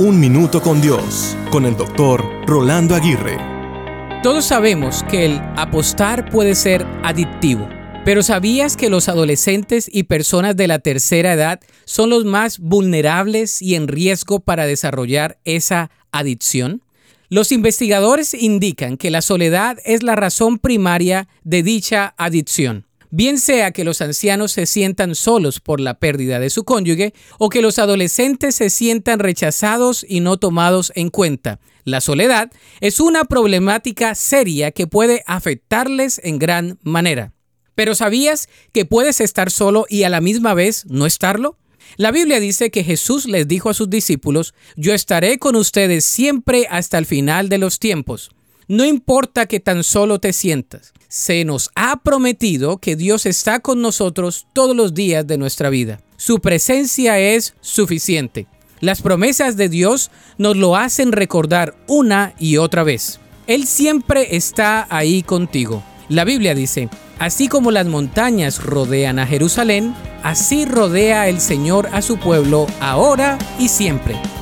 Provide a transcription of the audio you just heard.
Un Minuto con Dios, con el doctor Rolando Aguirre. Todos sabemos que el apostar puede ser adictivo, pero ¿sabías que los adolescentes y personas de la tercera edad son los más vulnerables y en riesgo para desarrollar esa adicción? Los investigadores indican que la soledad es la razón primaria de dicha adicción bien sea que los ancianos se sientan solos por la pérdida de su cónyuge o que los adolescentes se sientan rechazados y no tomados en cuenta. La soledad es una problemática seria que puede afectarles en gran manera. Pero ¿sabías que puedes estar solo y a la misma vez no estarlo? La Biblia dice que Jesús les dijo a sus discípulos, yo estaré con ustedes siempre hasta el final de los tiempos. No importa que tan solo te sientas, se nos ha prometido que Dios está con nosotros todos los días de nuestra vida. Su presencia es suficiente. Las promesas de Dios nos lo hacen recordar una y otra vez. Él siempre está ahí contigo. La Biblia dice, así como las montañas rodean a Jerusalén, así rodea el Señor a su pueblo ahora y siempre.